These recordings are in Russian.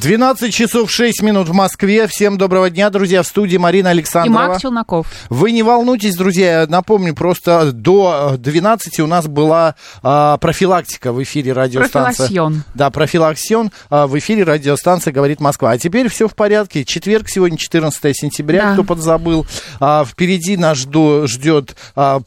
12 часов 6 минут в Москве. Всем доброго дня, друзья. В студии Марина И Александрова. Мак Челноков. Вы не волнуйтесь, друзья, я напомню, просто до 12 у нас была а, профилактика в эфире радиостанции. Профилаксион. Да, профилаксион а, в эфире радиостанции «Говорит Москва». А теперь все в порядке. Четверг сегодня, 14 сентября, Да. кто подзабыл. А, впереди нас жду, ждет а,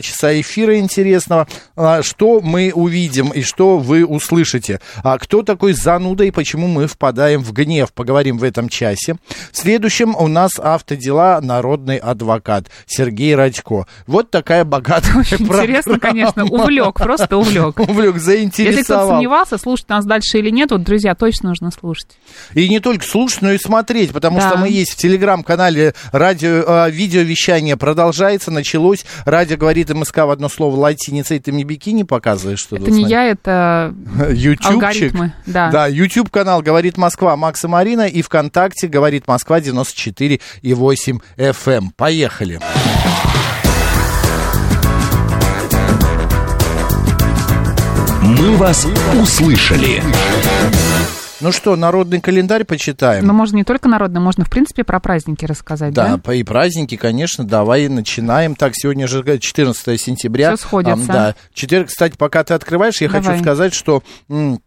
часа эфира интересного. А, что мы увидим и что вы услышите. А, кто такой зануда и почему мы впадаем в гнев, поговорим в этом часе. В следующем у нас автодела народный адвокат Сергей Радько. Вот такая богатая Очень интересно, конечно. Увлек, просто увлек. Увлек, Если кто-то заинтересовал. сомневался, слушать нас дальше или нет, вот, друзья, точно нужно слушать. И не только слушать, но и смотреть, потому Да. что мы есть в телеграм-канале радио, э, видеовещание продолжается, началось. Радио говорит МСК в одно слово латиницей. Ты мне бикини показываешь? Что Это не я, это Ютубчик. алгоритмы. Да. Да, YouTube канал «Говорит Москва» Макса Марина и ВКонтакте «Говорит Москва» 94 и 8 FM. Поехали. «Мы вас услышали». Ну что, народный календарь почитаем? Но можно не только народно, можно, в принципе, про праздники рассказать, Да, да? и праздники, конечно, давай начинаем. Так, сегодня же 14 сентября. Всё сходится. Ам, да. Четверг, кстати, пока ты открываешь, я Давай. хочу сказать, что... м,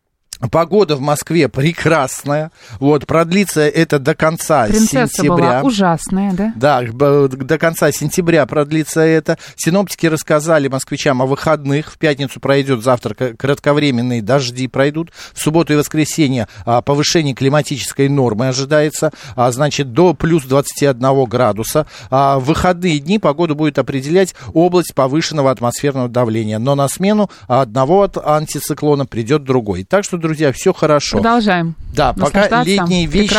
Погода в Москве прекрасная. Вот, продлится это до конца Принцесса сентября. была ужасная, да? Да, до конца сентября продлится это. Синоптики рассказали москвичам о выходных. В пятницу пройдет завтра к- кратковременные дожди пройдут. В субботу и воскресенье а, повышение климатической нормы ожидается. А, значит, до плюс 21 градуса. А, в выходные дни погоду будет определять область повышенного атмосферного давления. Но на смену одного от антициклона придет другой. Так что, друзья, все хорошо. Продолжаем. Да, пока летние вещи...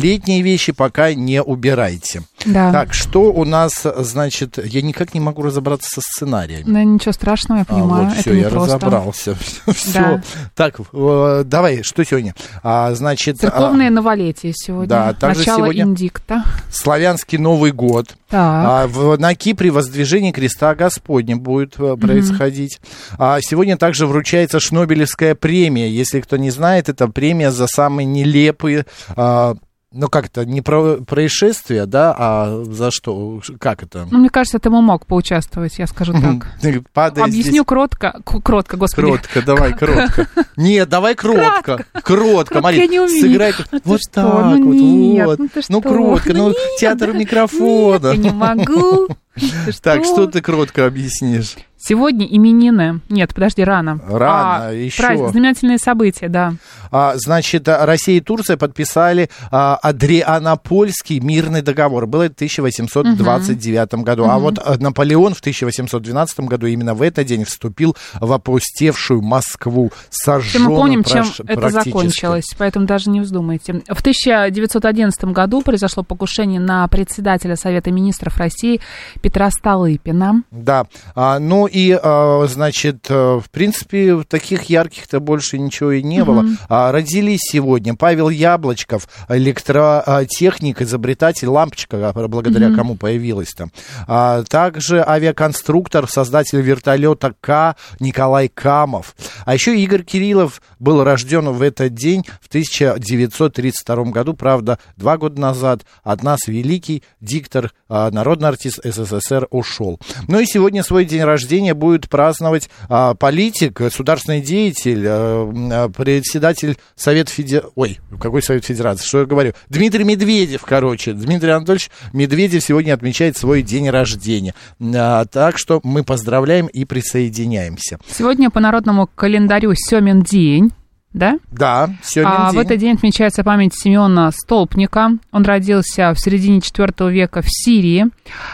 Летние вещи пока не убирайте. Да. Так, что у нас, значит, я никак не могу разобраться со сценариями. Да, ничего страшного, я А, понимаю. вот это все, я просто. разобрался. Все. Так, э, давай, что сегодня? А, значит, Церковное а, новолетие сегодня. Да, также Начало сегодня- индикта. славянский Новый год. Так. А, в, на Кипре воздвижение креста Господня будет э, происходить. А, сегодня также вручается Шнобелевская премия. Если кто не знает, это премия за самые нелепые а, ну, как это, не про происшествия, да, а за что, как это? Ну, мне кажется, ты мог поучаствовать, я скажу так. Падай Объясню здесь. кротко, кротко, господи. Кротко, давай, кротко. Нет, давай кротко. Кротко, умею. сыграй. Ты Вот так Ну вот, вот. ну Ну, кротко, Ну ну, театр микрофона. Я не могу. Так, что ты кротко объяснишь? Сегодня именины. Нет, подожди, рано. Рано, А, еще. праздник, знаменательные события, да. А, значит, а, Россия и Турция подписали а, Адрианопольский мирный договор. Было это в 1829 году. А вот а, Наполеон в 1812 году именно в этот день вступил в опустевшую Москву, сожженную мы помним, чем это закончилось, поэтому даже не вздумайте. В 1911 году произошло покушение на председателя Совета министров России Петра Столыпина. Да, а, ну и, а, значит, а, в принципе, таких ярких-то больше ничего и не было. А, родились сегодня Павел Яблочков, электротехник, изобретатель, лампочка, а, благодаря кому появилась там. А, также авиаконструктор, создатель вертолета К Николай Камов. А еще Игорь Кириллов был рожден в этот день в 1932 году, правда, два года назад от нас великий диктор, а, народный артист СССР ушел. Ну и сегодня свой день рождения будет праздновать а, политик, государственный деятель, а, м, председатель Совета Федерации... Ой, какой Совет Федерации? Что я говорю? Дмитрий Медведев, короче. Дмитрий Анатольевич Медведев сегодня отмечает свой день рождения. А, так что мы поздравляем и присоединяемся. Сегодня по народному календарю Семин день. Да? Да, сегодня А в день. этот день отмечается память Семена Столпника. Он родился в середине IV века в Сирии.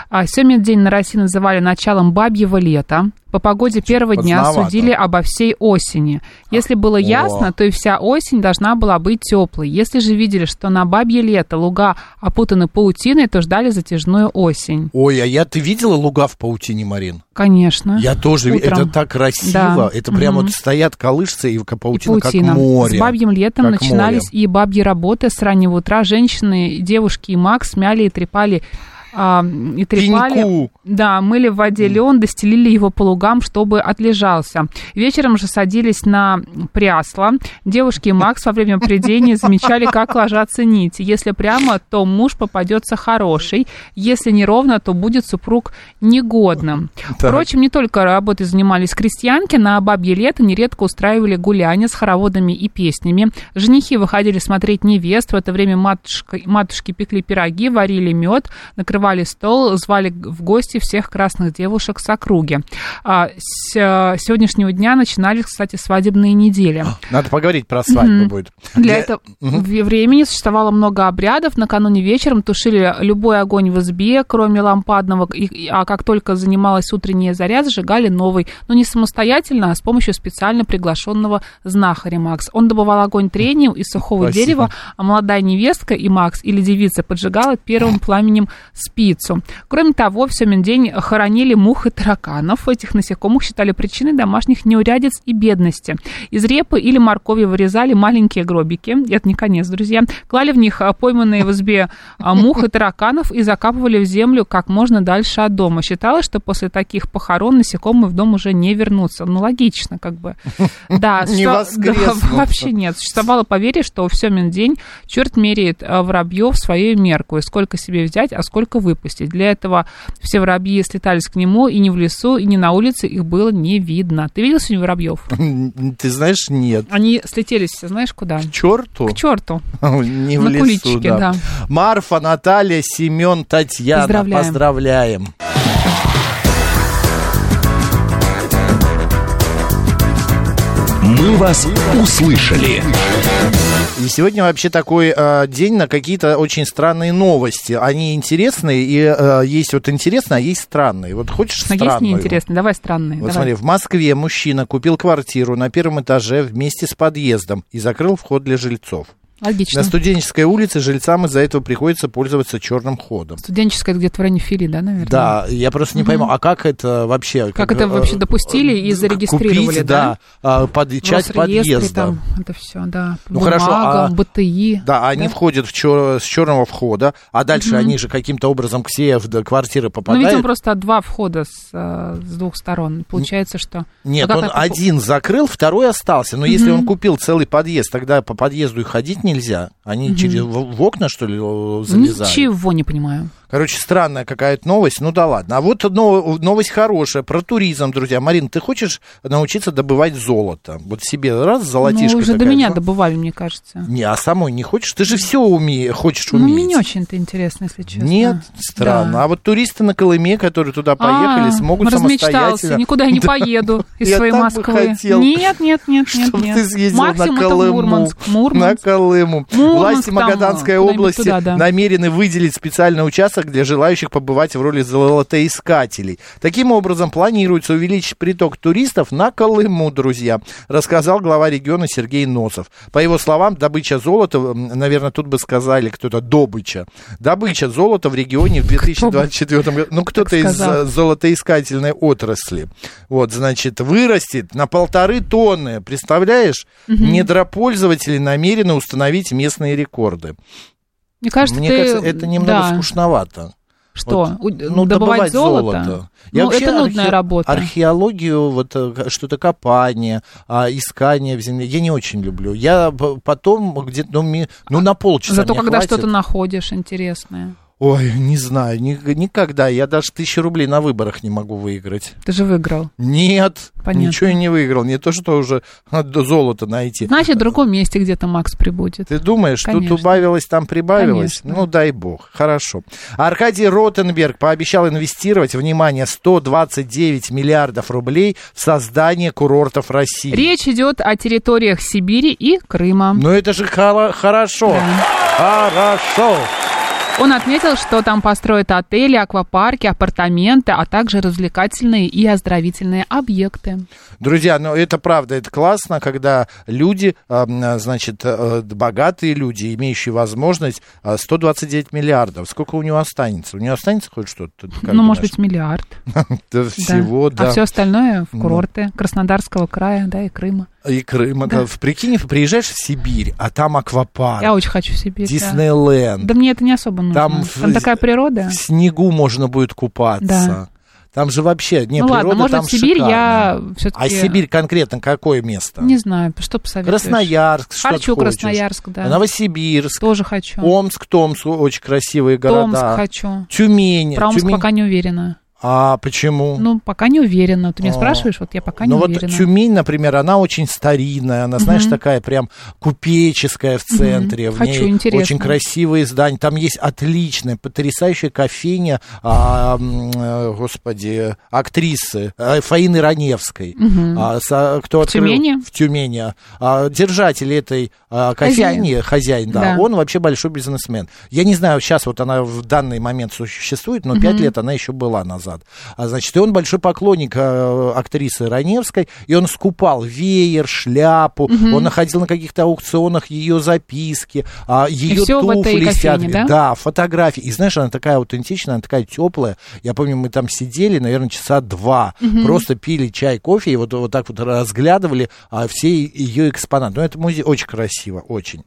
А Семен день на России называли началом бабьего лета. По погоде первого дня судили обо всей осени. Если было ясно, то и вся осень должна была быть теплой. Если же видели, что на бабье лето луга опутаны паутиной, то ждали затяжную осень. Ой, а я, ты видела луга в паутине, Марин? Конечно. Я тоже, Утром. это так красиво, Да. это прямо Мгм. вот стоят, колышется, и И паутина, паутина. как море. С бабьим летом начинались и бабьи работы. С раннего утра женщины, девушки и маг смяли и трепали а, и трепали. Пеньку. Да, мыли в воде лен, достелили его по лугам, чтобы отлежался. Вечером же садились на прясло. Девушки и Макс во время придения замечали, как ложатся нити. Если прямо, то муж попадется хороший. Если неровно, то будет супруг негодным. Так. Впрочем, не только работой занимались крестьянки, на бабье лето нередко устраивали гуляния с хороводами и песнями. Женихи выходили смотреть невест. В это время матушка, матушки пекли пироги, варили мед, накрывали стол, звали в гости всех красных девушек с округи. А, с э, сегодняшнего дня начинались, кстати, свадебные недели. Надо поговорить про свадьбу будет. Для Я- этого в- времени существовало много обрядов. Накануне вечером тушили любой огонь в избе, кроме лампадного, и- а как только занималась утренняя заря, зажигали новый. Но не самостоятельно, а с помощью специально приглашенного знахаря Макс. Он добывал огонь трением из сухого Спасибо. дерева, а молодая невестка и Макс или девица поджигала первым пламенем спицу. Кроме того, в Семен день хоронили мух и тараканов. Этих насекомых считали причиной домашних неурядиц и бедности. Из репы или моркови вырезали маленькие гробики. Это не конец, друзья. Клали в них а, пойманные в избе а, мух и тараканов и закапывали в землю как можно дальше от дома. Считалось, что после таких похорон насекомые в дом уже не вернутся. Ну, логично, как бы. Да, что- вообще нет. Существовало поверье, что в Семен день черт меряет а, воробьев свою мерку, и сколько себе взять, а сколько выпустить. Для этого все воробьи слетались к нему, и не в лесу, и не на улице их было не видно. Ты видел сегодня воробьев? Ты знаешь, нет. Они слетелись, знаешь, куда? Черту. К черту. Не в На лесу, куличике, да. Марфа, Наталья, Семен, Татьяна. Поздравляем. Поздравляем. «Мы вас услышали». И сегодня вообще такой э, день на какие-то очень странные новости. Они интересные, и э, есть вот интересные, а есть странные. Вот хочешь Но есть странную? неинтересно. Давай странные. Вот давай. смотри, в Москве мужчина купил квартиру на первом этаже вместе с подъездом и закрыл вход для жильцов. Логично. На студенческой улице жильцам из-за этого приходится пользоваться черным ходом. Студенческая это где-то в районе Фили, да, наверное? Да, я просто не пойму, а как это вообще? Как это э, вообще допустили и э, зарегистрировали, купить, да? да, а, под, часть подъезда. там, это все, да. Ну, хорошо, Бумага, а- БТИ. Да, они входят в чер- с черного входа, а дальше они же каким-то образом к себе в квартиры Ну, попадают. видимо, просто два входа с, э, с двух сторон. Получается, что... Нет, Ну, как он это- один закрыл, второй остался. Но если он купил целый подъезд, тогда по подъезду и ходить нельзя. Они через в, окна, что ли, залезают? Ничего не понимаю. Короче, странная какая-то новость. Ну да ладно. А вот но- новость хорошая про туризм, друзья. Марин, ты хочешь научиться добывать золото? Вот себе раз золотишко ну, уже до такая, меня ну, добывали, мне кажется. Не, а самой не хочешь? Ты же все уме... хочешь Ну, уметь. мне не очень-то интересно, если честно. Нет, странно. Да. А вот туристы на Колыме, которые туда поехали, А, смогут самостоятельно... никуда я не поеду из своей Москвы. Нет, нет, нет, нет, Чтоб нет. ты съездил на Колыму. На Мурманск. Колыму. Мурманск Власти там, Магаданской области туда, да. намерены выделить специальный участок для желающих побывать в роли золотоискателей. Таким образом, планируется увеличить приток туристов на Колыму, друзья, рассказал глава региона Сергей Носов. По его словам, добыча золота, наверное, тут бы сказали кто-то добыча. Добыча золота в регионе в 2024 году, ну, кто-то из э, золотоискательной отрасли. Вот, значит, вырастет на полторы тонны. Представляешь? Недропользователи намерены установить местные рекорды. Мне кажется, Мне ты... кажется, это немного да. скучновато. Что? Вот, ну, добывать, золото? Я ну, вообще это нудная архе- работа. Археологию, вот э, что-то копание, а, искание в земле, я не очень люблю. Я потом где-то, ну, ми- ну, на полчаса Зато когда что-то находишь интересное. Ой, не знаю, ни- никогда. Я даже тысячи рублей на выборах не могу выиграть. Ты же выиграл. Нет, Понятно. ничего я не выиграл. Не то, что уже а, до золота найти. Значит, в другом месте где-то Макс прибудет. Ты думаешь, Конечно. тут убавилось, там прибавилось? Конечно. Ну, дай бог. Хорошо. Аркадий Ротенберг пообещал инвестировать, внимание, 129 миллиардов рублей в создание курортов России. Речь идет о территориях Сибири и Крыма. Ну, это же хоро- хорошо. Хорошо. Он отметил, что там построят отели, аквапарки, апартаменты, а также развлекательные и оздоровительные объекты. Друзья, ну это правда, это классно, когда люди, а, значит, э, богатые люди, имеющие возможность, а, 129 миллиардов. Сколько у него останется? У него останется хоть что-то? Ну, может думаешь? быть, миллиард. Всего, да. А все остальное в Ну. курорты Краснодарского края, да, и Крыма. И Крым. Да. Да. Прикинь, приезжаешь в Сибирь, а там аквапарк, Я очень хочу в Сибирь. да. Диснейленд. Да мне это не особо нужно. Там Там, такая природа. В снегу можно будет купаться. Да. Там же вообще, не, ну природа ладно, может там Сибирь шикарная. я все-таки... А Сибирь конкретно какое место? Не знаю, что посоветуешь? Красноярск, что Хочу? Красноярск, да. Новосибирск, Тоже хочу. Омск, Томск, очень красивые Томск города. хочу. Тюмень. Про Омск Тюмень. пока не уверена. А почему? Ну, пока не уверена. Ты меня А. спрашиваешь, вот я пока не ну вот уверена. Тюмень, например, она очень старинная, она, знаешь, Мгм. такая прям купеческая в центре. В Хочу, ней интересно. очень красивые здания. Там есть отличная, потрясающая кофейня, а, э, господи, актрисы э, Фаины Раневской. Мгм. А, со- кто В открыл- Тюмени? В Тюмени. А, держатель этой а, Хозяин. кофейни, хозяин, да, Да. он вообще большой бизнесмен. Я не знаю, сейчас вот она в данный момент существует, но пять лет она еще была назад. А, значит, и он большой поклонник э, актрисы Раневской, и он скупал веер, шляпу, он находил на каких-то аукционах ее записки, а, ее туфли кофейне, да? Да, фотографии. И знаешь, она такая аутентичная, она такая теплая. Я помню, мы там сидели, наверное, часа два, просто пили чай, кофе, и вот, вот так вот разглядывали а, все ее экспонаты. Ну, это музей очень красиво, очень.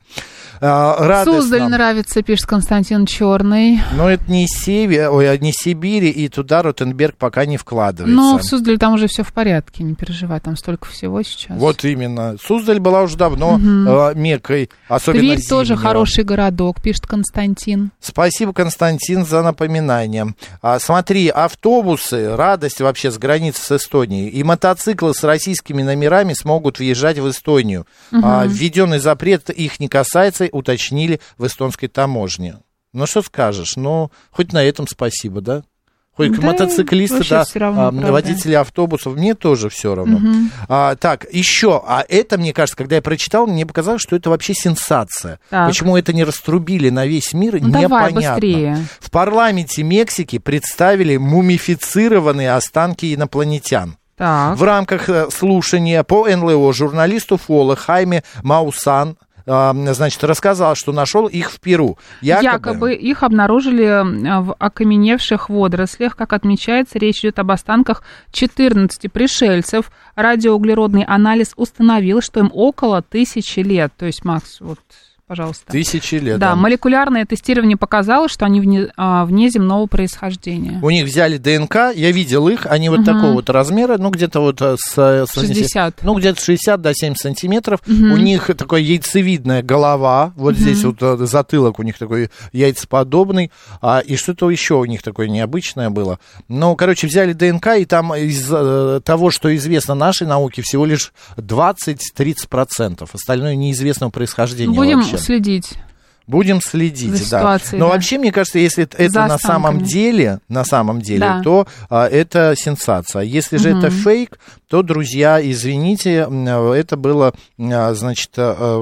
А, радостно. Суздаль нравится, пишет Константин Черный. Но это не Север, ой, а не Сибири, и туда Ротенберг пока не вкладывается. Но в Суздале там уже все в порядке, не переживай, там столько всего сейчас. Вот именно. Суздаль была уже давно э, мекой, особенно Тверь тоже зимнего. хороший городок, пишет Константин. Спасибо, Константин, за напоминание. А, смотри, автобусы, радость вообще с границы с Эстонией, и мотоциклы с российскими номерами смогут въезжать в Эстонию. А, введенный запрет их не касается, уточнили в эстонской таможне. Ну, что скажешь? Ну, хоть на этом спасибо, да? Хоть Да, мотоциклисты, да, равно, а, водители автобусов, мне тоже все равно. А, так, еще, а это, мне кажется, когда я прочитал, мне показалось, что это вообще сенсация. Так. Почему это не раструбили на весь мир, Ну, давай непонятно. быстрее. В парламенте Мексики представили мумифицированные останки инопланетян. Так. В рамках э, слушания по НЛО журналисту Фола Хайме Маусан значит, рассказал, что нашел их в Перу. Якобы, Якобы их обнаружили в окаменевших водорослях. Как отмечается, речь идет об останках 14 пришельцев. Радиоуглеродный анализ установил, что им около тысячи лет. То есть, Макс, вот, пожалуйста. тысячи лет. Да, да. молекулярное тестирование показало, что они вне, а, внеземного происхождения. У них взяли ДНК, я видел их, они вот такого вот размера, ну где-то вот э, с... э, с- 60. Ну где-то 60 до 70 сантиметров. У них такая яйцевидная голова, вот здесь вот э, затылок у них такой яйцеподобный, а, и что-то еще у них такое необычное было. Ну, короче, взяли ДНК, и там из э, того, что известно нашей науке, всего лишь 20-30%. Остальное неизвестного происхождения Будем вообще. Следить. Будем следить, За да. ситуацией, Но да. вообще, мне кажется, если это За на самом деле, на самом деле, Да. то а, это сенсация. Если же это фейк, то, друзья, извините, это было, а, значит, а,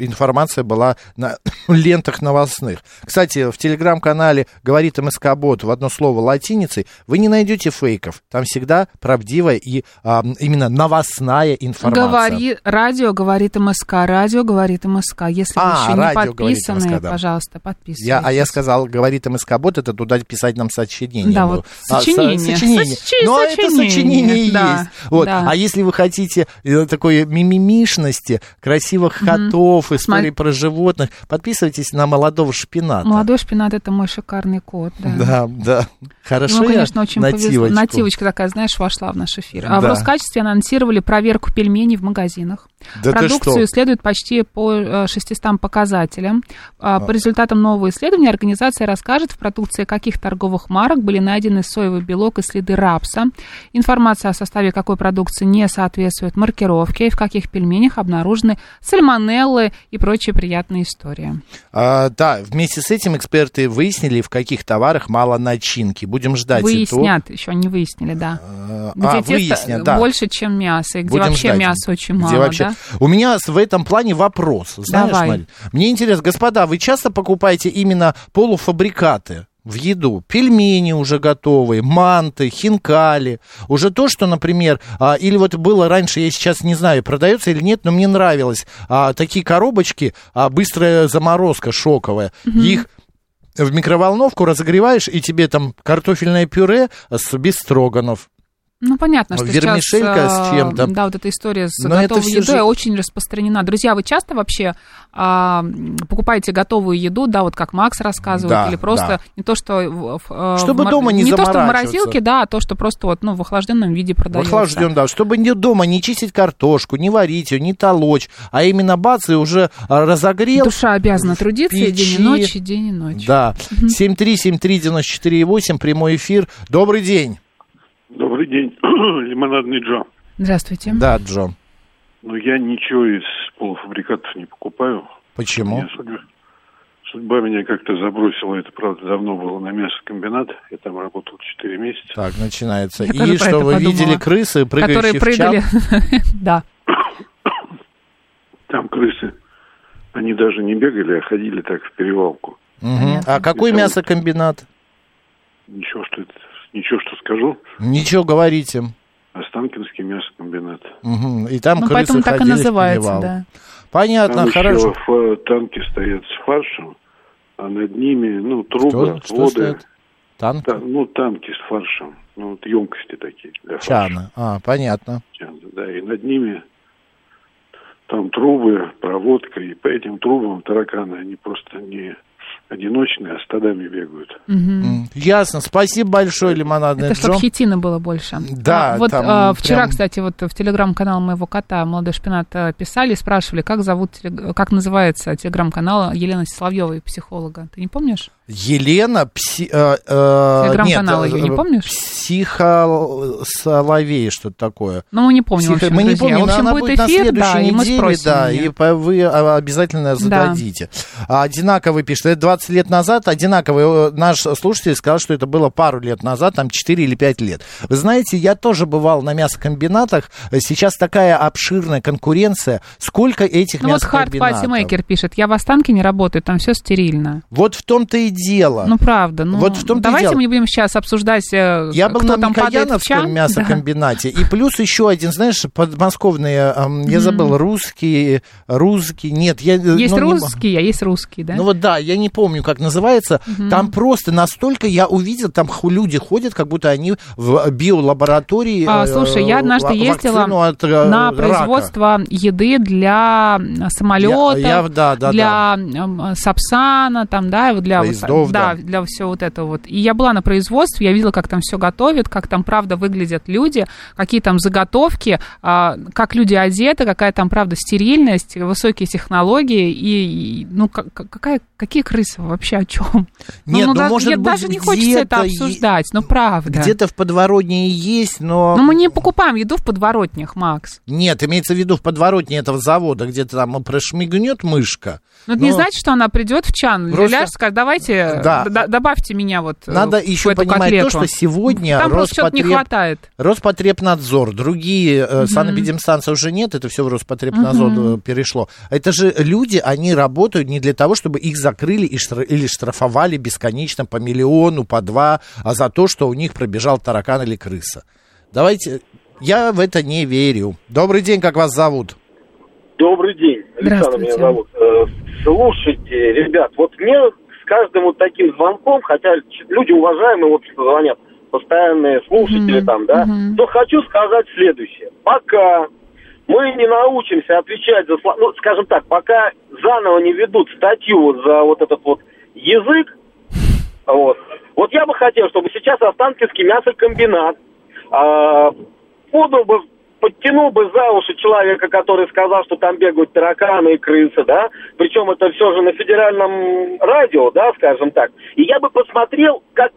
информация была на лентах новостных. Кстати, в телеграм-канале говорит МСК-бот в одно слово латиницей, вы не найдете фейков. Там всегда правдивая и а, именно новостная информация. Говори, радио говорит МСК, радио говорит МСК. Если А, вы еще не подписаны, МСК, да. пожалуйста, подписывайтесь. Я, а я сказал, говорит МСК-бот, это туда писать нам сочинение. Да, было. вот А, со- сочинение. сочинение. Сочи- Но это сочинение, сочинение и да, есть. Вот. да. А если вы хотите э, такой мимимишности, красивых котов, историй Смотри. про животных, подписывайтесь на молодого шпината. Молодой шпинат это мой шикарный кот. Да. Да, да. Хорошо Ну, я конечно, очень повезло. нативочку? Нативочка такая, знаешь, вошла в наш эфир. А в Да. Роскачестве анонсировали проверку пельменей в магазинах. Да Продукцию что? исследуют почти по э, 600 показателям. А, По результатам нового исследования организация расскажет, в продукции каких торговых марок были найдены соевый белок и следы рапса. Информация о составе какой продукции не соответствует маркировке, и в каких пельменях обнаружены сальмонеллы и прочие приятные истории. А, да, вместе с этим эксперты выяснили, в каких товарах мало начинки. Будем ждать. Выяснят, еще не выяснили, да. А, Где а, выяснят, да. больше, чем мясо, и где Будем вообще ждать. мяса очень Где мало, вообще- да? У меня в этом плане вопрос. Знаешь, Давай. Марь? Мне интересно, господа, вы часто покупаете именно полуфабрикаты? в еду. Пельмени уже готовые, манты, хинкали. Уже то, что, например, а, или вот было раньше, я сейчас не знаю, продается или нет, но мне нравилось. А, такие коробочки, а, быстрая заморозка шоковая. Их в микроволновку разогреваешь, и тебе там картофельное пюре с без строганов. Ну, понятно, что Вермишелька сейчас... с а, чем-то. Да, вот эта история с Но это готовой едой же- очень распространена. Друзья, вы часто вообще а, покупаете готовую еду, да, вот как Макс рассказывает, Да, или просто да. не то, что... в- в, э, Чтобы в дома не Не то, что в морозилке, да, а то, что просто вот, ну, в охлажденном виде продается. Охлажден, да, чтобы не дома не чистить картошку, не варить ее, не толочь, а именно бац, и уже а, разогрел. Душа обязана трудиться и день печи. и ночь, и день и ночь. Да, 7373948, прямой эфир. Добрый день. Добрый день, лимонадный Джо. Здравствуйте. Да, Джо. Но я ничего из полуфабрикатов не покупаю. Почему? Меня судьба, судьба меня как-то забросила. Это, правда, давно было на мясокомбинат. Я там работал 4 месяца. Так, начинается. Я И что, вы подумала. видели крысы, прыгающие Которые в чап? прыгали. Да. Там крысы, они даже не бегали, а ходили так в перевалку. А какой мясокомбинат? Ничего, что это, ничего, что скажу. Ничего говорите. Останкинский мясокомбинат. Мгм. И там Ну, крысы поэтому так и в называется, перевал. да. Понятно, Там хорошо. еще танки стоят с фаршем, а над ними, ну, трубы, Что, что отводы. стоит? Танк? Та- ну, танки с фаршем. Ну, вот емкости такие для фарша. Чана. А, понятно. Чаны, Да, и над ними там трубы, проводка, и по этим трубам тараканы, они просто не одиночные, а стадами бегают. Мгм. Ясно. Спасибо большое, лимонадный Это чтобы Джо. хитина было больше. Да, А, вот а, вчера, прям- кстати, вот в телеграм-канал моего кота «Молодой шпинат» а, писали, спрашивали, как зовут, как называется телеграм-канал Елены Соловьевой, психолога. Ты не помнишь? Елена, пси, э, э, Телеграм-канал её не э, помнишь? Психосоловей, что-то такое. Ну, мы не помним, Психо- общем, мы не помним, В но общем, она будет будет на эфир, да, следующей и мы неделе, спросим да, её. и вы а, обязательно зададите. А, Одинаковый пишет, это 20 лет назад, одинаковый, э, наш слушатель сказал, что это было пару лет назад, там 4 или 5 лет. Вы знаете, я тоже бывал на мясокомбинатах, Э, сейчас такая обширная конкуренция, сколько этих Ну, вот Хард мясокомбинатов? Патимейкер пишет, я в Останке не работаю, там все стерильно. Вот в том-то и дело. Ну, правда. Ну, Вот в том-то и давайте дело. мы не будем сейчас обсуждать, э, Я был кто на там падает в чан. мясокомбинате. И плюс еще один, знаешь, подмосковные, я забыл, русские, русские, нет, я... Да. Есть ну, не- русские, а есть русские, да? Ну вот да, я не помню, как называется. Там просто настолько я увидел, там люди ходят, как будто они в биолаборатории. А, э, слушай, я однажды ездила от, э, на рака. производство еды для самолетов, Я- я- да, да, для м, Сапсана, там, да, для, Поездов, да. для всего вот этого вот. И я была на производстве, я видела, как там все готовят, как там, правда, выглядят люди, какие там заготовки, а, как люди одеты, какая там, правда, стерильность, высокие технологии, и, ну, как- какая, какие крысы вообще, о чем? Нет, ну, да- может нет, быть, даже не хочется это обсуждать, ну, правда. Где-то в подворотне и есть, но... Но мы не покупаем еду в подворотнях, Макс. Нет, имеется в виду в подворотне этого завода, где-то там прошмигнет мышка. Но это не Но значит, что она придет в чан. Просто- Ляж, скажет, давайте, Да. д- добавьте меня вот э, Надо в еще эту понимать котлету. то, что сегодня Там что-то не Роспотреб- хватает. Роспотребнадзор, другие э, санэпидемстанции уже нет, это все в Роспотребнадзор э, перешло. Это же люди, они работают не для того, чтобы их закрыли и штра- или штрафовали бесконечно по миллиону, по два, а за то, что у них пробежал таракан или крыса. Давайте, я в это не верю. Добрый день, как вас зовут? Добрый день, Александр Здравствуйте. меня зовут. Э, Слушайте, ребят, вот мне с каждым вот таким звонком, хотя люди уважаемые, в общем-то, звонят, постоянные слушатели Мгм, там, да, мгм. то хочу сказать следующее. Пока мы не научимся отвечать за, слова, ну, скажем так, пока заново не ведут статью за вот этот вот язык, вот, вот я бы хотел, чтобы сейчас Останкинский мясокомбинат а, подал бы подтянул бы за уши человека, который сказал, что там бегают тараканы и крысы, да, причем это все же на федеральном радио, да, скажем так, и я бы посмотрел, как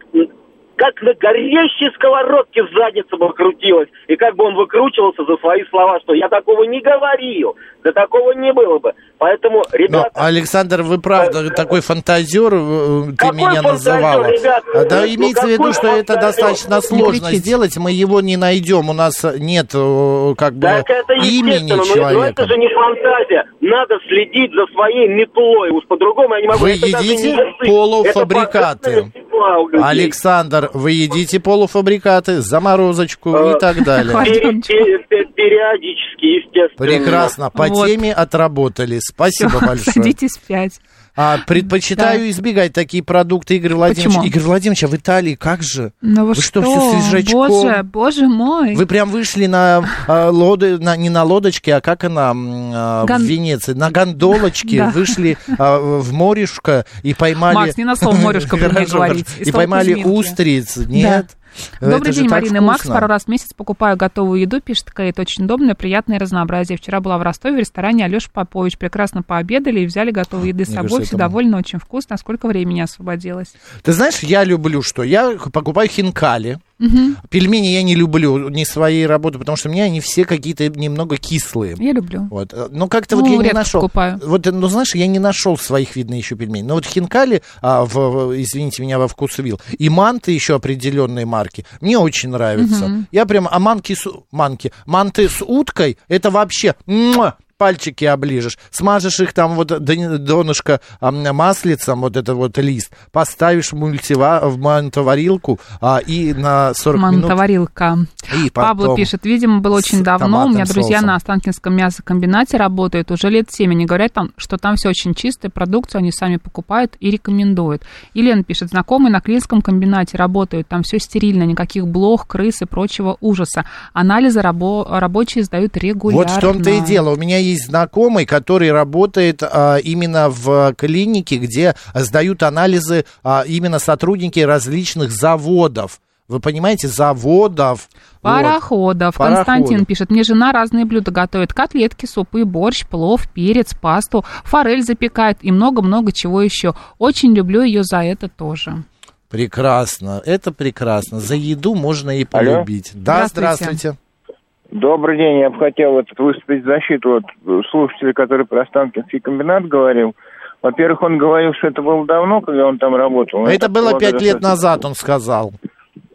как на горящей сковородке задница бы крутилась, и как бы он выкручивался за свои слова, что я такого не говорил, да такого не было бы. Поэтому, ребята... Но, Александр, вы правда Э, такой фантазер, э, ты Какой меня ребят? А, Да, Ну, имеется в виду, что это фантазер? достаточно Не сложно сделать, мы его не найдем, у нас нет э, как бы Так это имени естественно, но, но человека. это же не фантазия. Надо следить за своей метлой. Уж по-другому я не могу. Вы Это едите полуфабрикаты. это вы едите полуфабрикаты, заморозочку Э, и так далее. Периодически, естественно. Прекрасно, по теме отработали. Спасибо большое. Садитесь в пять. А, предпочитаю Да. избегать такие продукты, Игорь Владимирович. Почему? Игорь Владимирович, а в Италии как же? Ну вы, Вы что, всё свежачком? Боже, боже мой. Вы прям вышли на а, лоды, на, не на лодочке, а как она а, Гон- в Венеции, на гондолочке Да. вышли а, в морешко и поймали... Макс, не на слово мне Хорошо, говорить. И поймали устриц, нет? Добрый Это же день, Марина Макс. Пару раз в месяц покупаю готовую еду, пишет Кейт. Очень удобное, приятное разнообразие. Вчера была в Ростове в ресторане Алеша Попович. Прекрасно пообедали и взяли готовую еды с Мне собой. кажется, Все это- довольны, очень вкусно. Сколько времени освободилось? Ты знаешь, я люблю что? Я покупаю хинкали. Пельмени я не люблю, не своей работы, потому что у меня они все какие-то немного кислые. Я люблю. Вот. Но как-то Ну, вот я не нашел. покупаю. Вот, ну, знаешь, я не нашел своих, видно, еще пельменей. Но вот хинкали, а, в, извините меня, во вкусвил, и манты еще определенной марки, мне очень нравятся. Я прям, а манки с, манки, манты с уткой, это вообще, муа, пальчики оближешь, смажешь их там вот до- донышко маслицем, вот это вот лист, поставишь мультива, в мантоварилку а, и на 40 минут... Мантоварилка. Пабло пишет, видимо, было очень давно. У меня друзья соусом. на Останкинском мясокомбинате работают уже лет 7. Они говорят, там, что там все очень чистая продукцию, они сами покупают и рекомендуют. Елена пишет, знакомые на Клинском комбинате работают, там все стерильно, никаких блох, крыс и прочего ужаса. Анализы рабо- рабочие сдают регулярно. Вот в том-то и дело. У меня есть знакомый, который работает а, именно в клинике, где сдают анализы а, именно сотрудники различных заводов. Вы понимаете, заводов. Вот. Пароходов. Пароходов. Константин пишет, мне жена разные блюда готовит. Котлетки, супы, борщ, плов, перец, пасту, форель запекает и много-много чего еще. Очень люблю ее за это тоже. Прекрасно, это прекрасно. За еду можно и Алло. полюбить. Да, Здравствуйте. здравствуйте. Добрый день, я бы хотел вот выступить в защиту вот слушателя, который про Останкинский комбинат говорил. Во-первых, он говорил, что это было давно, когда он там работал. Это Я было пять лет назад, он сказал.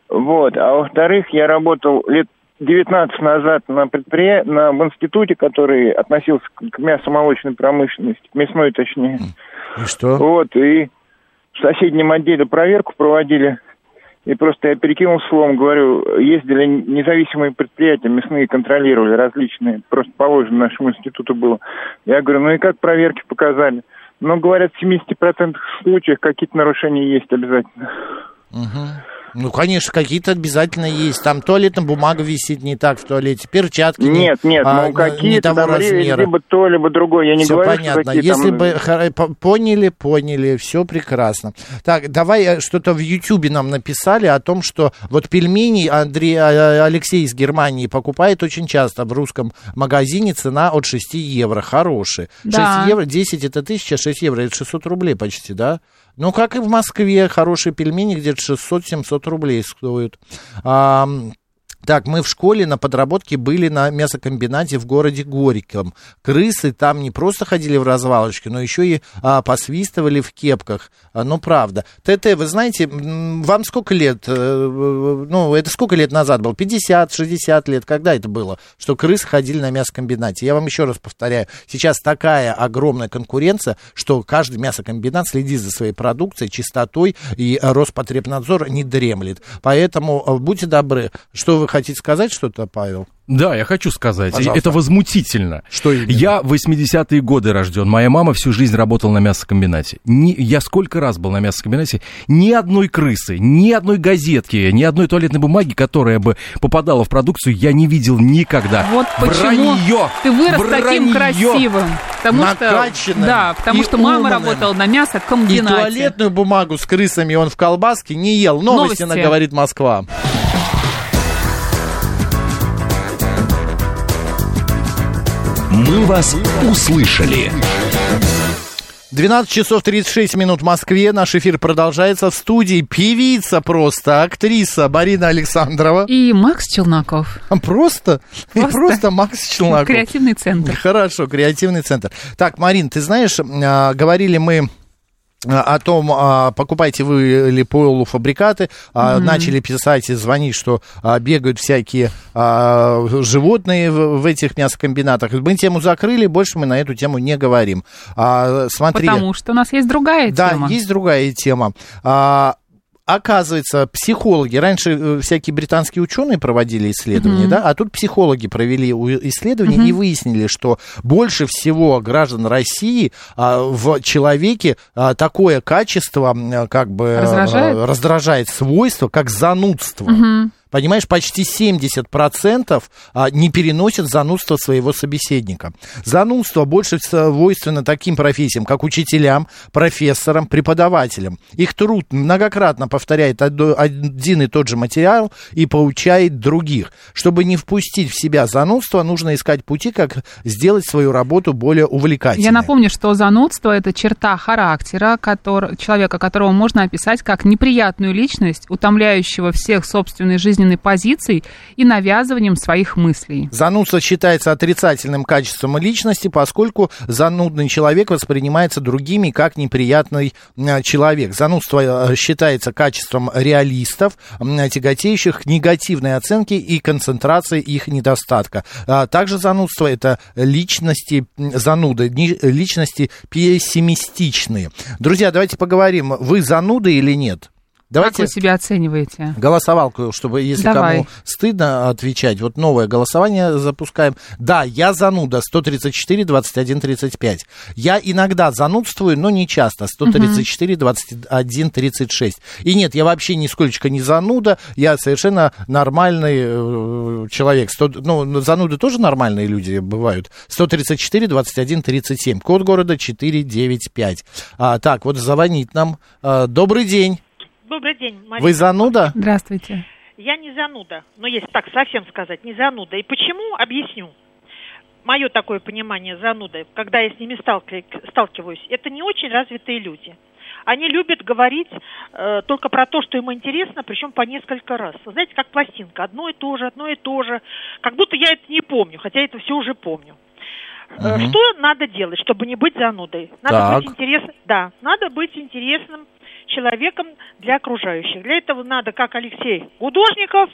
Вот, а во-вторых, я работал лет 19 назад на предприятии, на, в институте, который относился к, к мясомолочной промышленности, к мясной точнее. И что? Вот, и в соседнем отделе проверку проводили. И просто я перекинул словом, говорю, ездили независимые предприятия, мясные контролировали различные, просто положено нашему институту было. Я говорю, ну и как проверки показали? Ну, говорят, в 70% случаев какие-то нарушения есть обязательно. Ну, конечно, какие-то обязательно есть. Там туалетная бумага висит не так в туалете, перчатки не- Нет, нет, а, ну не какие-то того размера. либо то, либо другое. Я не все говорю, что понятно. такие Если там- бы по- поняли, поняли, все прекрасно. Так, давай э, что-то в Ютьюбе нам написали о том, что вот пельмени Андрей а, Алексей из Германии покупает очень часто в русском магазине цена от 6 евро. Хорошие. 6 Да. евро, 10 это 1000, 6 евро это 600 рублей почти, да? Ну, как и в Москве, хорошие пельмени где-то 600-700 рублей стоят. Ам, так, мы в школе на подработке были на мясокомбинате в городе Горьком. Крысы там не просто ходили в развалочке, но еще и а, посвистывали в кепках. А, ну, правда. ТТ, вы знаете, вам сколько лет? э, Ну, это сколько лет назад было? 50, 60 лет? Когда это было? Что крысы ходили на мясокомбинате? Я вам еще раз повторяю. Сейчас такая огромная конкуренция, что каждый мясокомбинат следит за своей продукцией, чистотой, и э, Роспотребнадзор не дремлет. Поэтому э, будьте добры. Что вы хотите сказать что-то, Павел? Да, я хочу сказать, Пожалуйста. это возмутительно. Что именно? Я в 80-е годы рожден, моя мама всю жизнь работала на мясокомбинате. Ни- я сколько раз был на мясокомбинате, ни одной крысы, ни одной газетки, ни одной туалетной бумаги, которая бы попадала в продукцию, я не видел никогда. Вот почему Вранье! ты вырос таким Вранье! красивым. Потому что, Накачанным да, потому и что мама умным. работала на И мясокомбинате. туалетную бумагу с крысами он в колбаске не ел. Новости, Новости. на говорит Москва. «Мы вас услышали». 12 часов 36 минут в Москве. Наш эфир продолжается в студии. Певица просто, актриса Марина Александрова. И Макс Челноков. Просто? Просто, просто Макс Челноков. Креативный центр. Хорошо, креативный центр. Так, Марин, ты знаешь, а, говорили мы о том, а, покупайте вы ли полуфабрикаты, mm-hmm. начали писать и звонить, что а, бегают всякие животные в этих мясокомбинатах. Мы тему закрыли, больше мы на эту тему не говорим. Смотри, Потому что у нас есть другая да, тема. Да, есть другая тема оказывается, психологи, раньше э, всякие британские ученые проводили исследования, mm-hmm. да, а тут психологи провели исследования mm-hmm. и выяснили, что больше всего граждан России а, в человеке а, такое качество, как бы раздражает, а, раздражает свойство, как занудство. Mm-hmm. Понимаешь, почти 70% а, не переносят занудство своего собеседника. Занудство больше свойственно таким профессиям, как учителям, профессорам, преподавателям. Их труд многократно повторяет один и тот же материал и поучает других. Чтобы не впустить в себя занудство, нужно искать пути, как сделать свою работу более увлекательной. Я напомню, что занудство – это черта характера который, человека, которого можно описать как неприятную личность, утомляющего всех собственной жизни жизненной позицией и навязыванием своих мыслей. Занудство считается отрицательным качеством личности, поскольку занудный человек воспринимается другими как неприятный э, человек. Занудство э, считается качеством реалистов, тяготеющих к негативной оценке и концентрации их недостатка. А также занудство это личности, зануды, личности пессимистичные. Друзья, давайте поговорим, вы зануды или нет? Давайте как вы себя оцениваете? Голосовалку, чтобы, если Давай. кому стыдно отвечать, вот новое голосование запускаем. Да, я зануда, 134, 21, 35. Я иногда занудствую, но не часто, 134, 21, 36. И нет, я вообще нисколько не зануда, я совершенно нормальный э, человек. 100, ну, зануды тоже нормальные люди бывают. 134, 21, 37. Код города 495. А, так, вот звонит нам. А, добрый день. Добрый день, Марина. Вы зануда? Здравствуйте. Я не зануда, но если так совсем сказать, не зануда. И почему, объясню. Мое такое понимание зануды, когда я с ними сталкиваюсь, это не очень развитые люди. Они любят говорить э, только про то, что им интересно, причем по несколько раз. Вы знаете, как пластинка, одно и то же, одно и то же. Как будто я это не помню, хотя это все уже помню. Угу. Что надо делать, чтобы не быть занудой? Надо так. быть интересным. Да, надо быть интересным человеком для окружающих. Для этого надо, как Алексей Художников,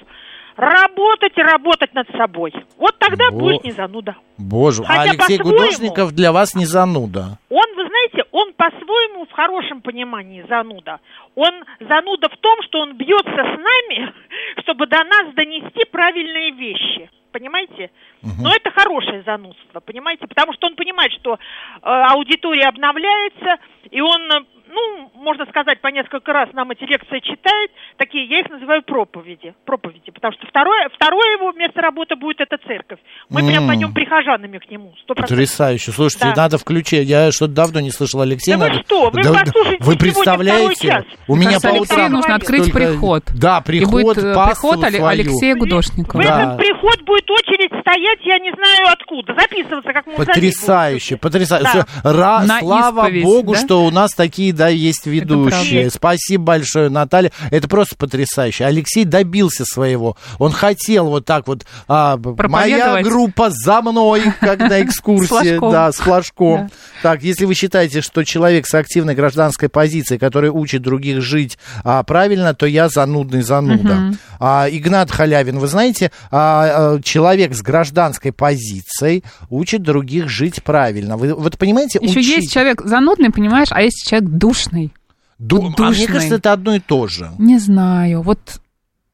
работать и работать над собой. Вот тогда Бо... будет не зануда. Боже, а Хотя а Алексей Гудошников для вас не зануда? Он, вы знаете, он по-своему в хорошем понимании зануда. Он зануда в том, что он бьется с нами, чтобы до нас донести правильные вещи. Понимаете? Угу. Но это хорошее занудство, понимаете? Потому что он понимает, что э, аудитория обновляется, и он ну, можно сказать, по несколько раз нам эти лекции читает, такие, я их называю проповеди, проповеди, потому что второе, второе его место работы будет это церковь. Мы mm. прям пойдем прихожанами к нему, 100%. Потрясающе. Слушайте, да. надо включить, я что-то давно не слышал Алексея. Да надо... вы что, вы да, послушайте Вы представляете, у меня по утрам... нужно открыть столько... приход. Да, приход, И будет э, приход свою. Алексея Гудошникова. В да. этот приход будет очередь стоять, я не знаю откуда, записываться как можно. Потрясающе, потрясающе. Да. Ра, слава исповедь, богу, да? что у нас такие, да, есть ведущие. Спасибо большое, Наталья. Это просто потрясающе. Алексей добился своего. Он хотел вот так вот. А, моя группа за мной, как на экскурсии. Да, с флажком. Так, если вы считаете, что человек с активной гражданской позицией, который учит других жить а, правильно, то я занудный зануда. А, Игнат Халявин, вы знаете, а, человек с гражданской позицией учит других жить правильно. Вы вот понимаете? Еще есть человек занудный, понимаешь, а есть человек душный. Ду... А мне кажется, это одно и то же. Не знаю. Вот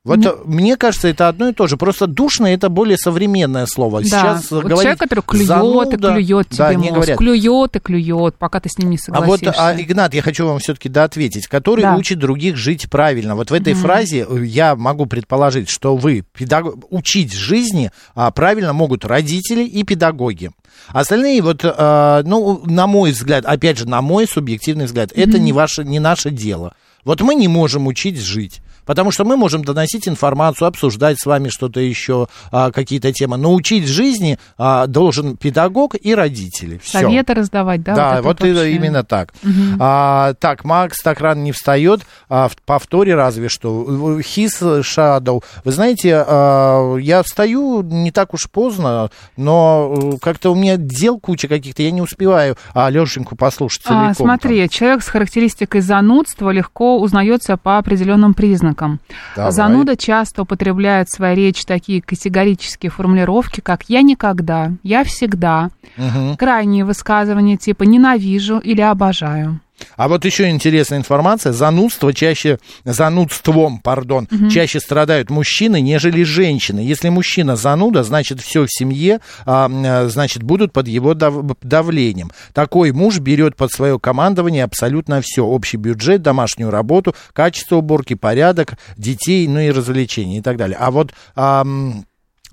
вот не... мне кажется, это одно и то же. Просто душно это более современное слово. Да. Сейчас вот говорить человек, который клюет зануда, и клюет тебе да, мозг, говорят. клюет и клюет, пока ты с ним не согласишься. А вот, а, Игнат, я хочу вам все-таки доответить, который да. учит других жить правильно. Вот в этой mm фразе я могу предположить, что вы педаг... учить жизни а, правильно могут родители и педагоги. Остальные, вот, а, ну, на мой взгляд, опять же, на мой субъективный взгляд, mm это не, ваше, не наше дело. Вот мы не можем учить жить. Потому что мы можем доносить информацию, обсуждать с вами что-то еще, а, какие-то темы. Но учить жизни а, должен педагог и родители. Всё. Советы раздавать, да? Да, вот, вот, вообще. именно так. Мгм. А, так, Макс так рано не встает, а, в повторе разве что. Хис Shadow. Вы знаете, а, я встаю не так уж поздно, но э, как-то у меня дел куча каких-то, я не успеваю Алешеньку послушать целиком. А, смотри, человек с характеристикой занудства легко узнается по определенным признакам. Давай. Зануда часто употребляет в своей речи такие категорические формулировки, как «я никогда», «я всегда», Мгм. крайние высказывания типа «ненавижу» или «обожаю». А вот еще интересная информация. Занудство чаще, занудством, пардон, Мгм. чаще страдают мужчины, нежели женщины. Если мужчина зануда, значит, все в семье, а, а, значит, будут под его дав- давлением. Такой муж берет под свое командование абсолютно все. Общий бюджет, домашнюю работу, качество уборки, порядок, детей, ну и развлечения и так далее. А вот... ам,